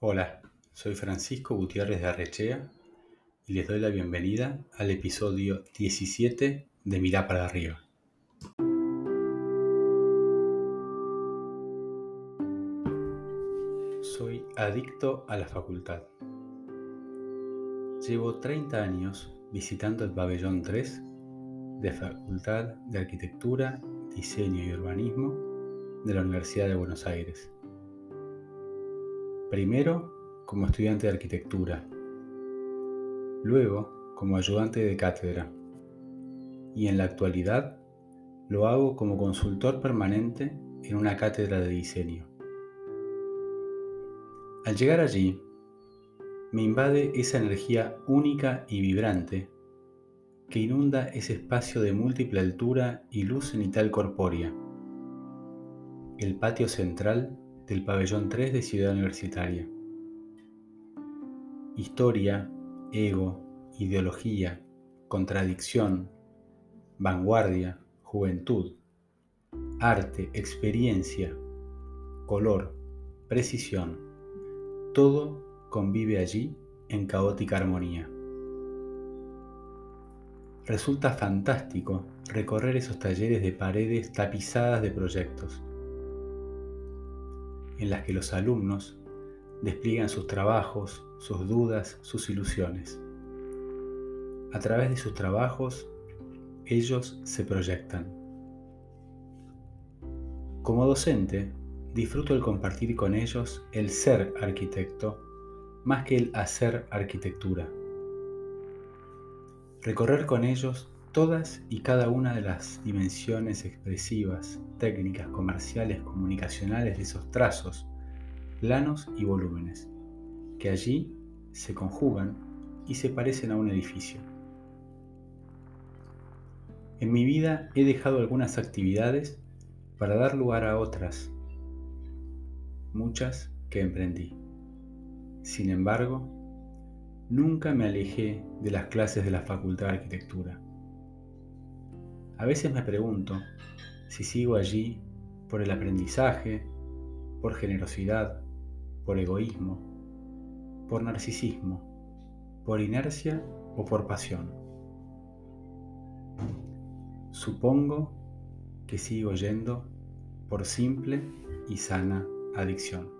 Hola, soy Francisco Gutiérrez de Arrechea y les doy la bienvenida al episodio 17 de Mirá para arriba. Soy adicto a la facultad. Llevo 30 años visitando el pabellón 3 de Facultad de Arquitectura, Diseño y Urbanismo de la Universidad de Buenos Aires Primero como estudiante de arquitectura, luego como ayudante de cátedra y en la actualidad lo hago como consultor permanente en una cátedra de diseño. Al llegar allí, me invade esa energía única y vibrante que inunda ese espacio de múltiple altura y luz cenital corpórea, el patio central del pabellón 3 de Ciudad Universitaria. Historia, ego, ideología, contradicción, vanguardia, juventud, arte, experiencia, color, precisión, todo convive allí en caótica armonía. Resulta fantástico recorrer esos talleres de paredes tapizadas de proyectos en las que los alumnos despliegan sus trabajos, sus dudas, sus ilusiones. A través de sus trabajos, ellos se proyectan. Como docente, disfruto el compartir con ellos el ser arquitecto más que el hacer arquitectura. Recorrer con ellos todas y cada una de las dimensiones expresivas, técnicas, comerciales, comunicacionales de esos trazos, planos y volúmenes, que allí se conjugan y se parecen a un edificio. En mi vida he dejado algunas actividades para dar lugar a otras, muchas que emprendí. Sin embargo, nunca me alejé de las clases de la Facultad de Arquitectura a veces me pregunto si sigo allí por el aprendizaje, por generosidad, por egoísmo, por narcisismo, por inercia o por pasión. Supongo que sigo yendo por simple y sana adicción.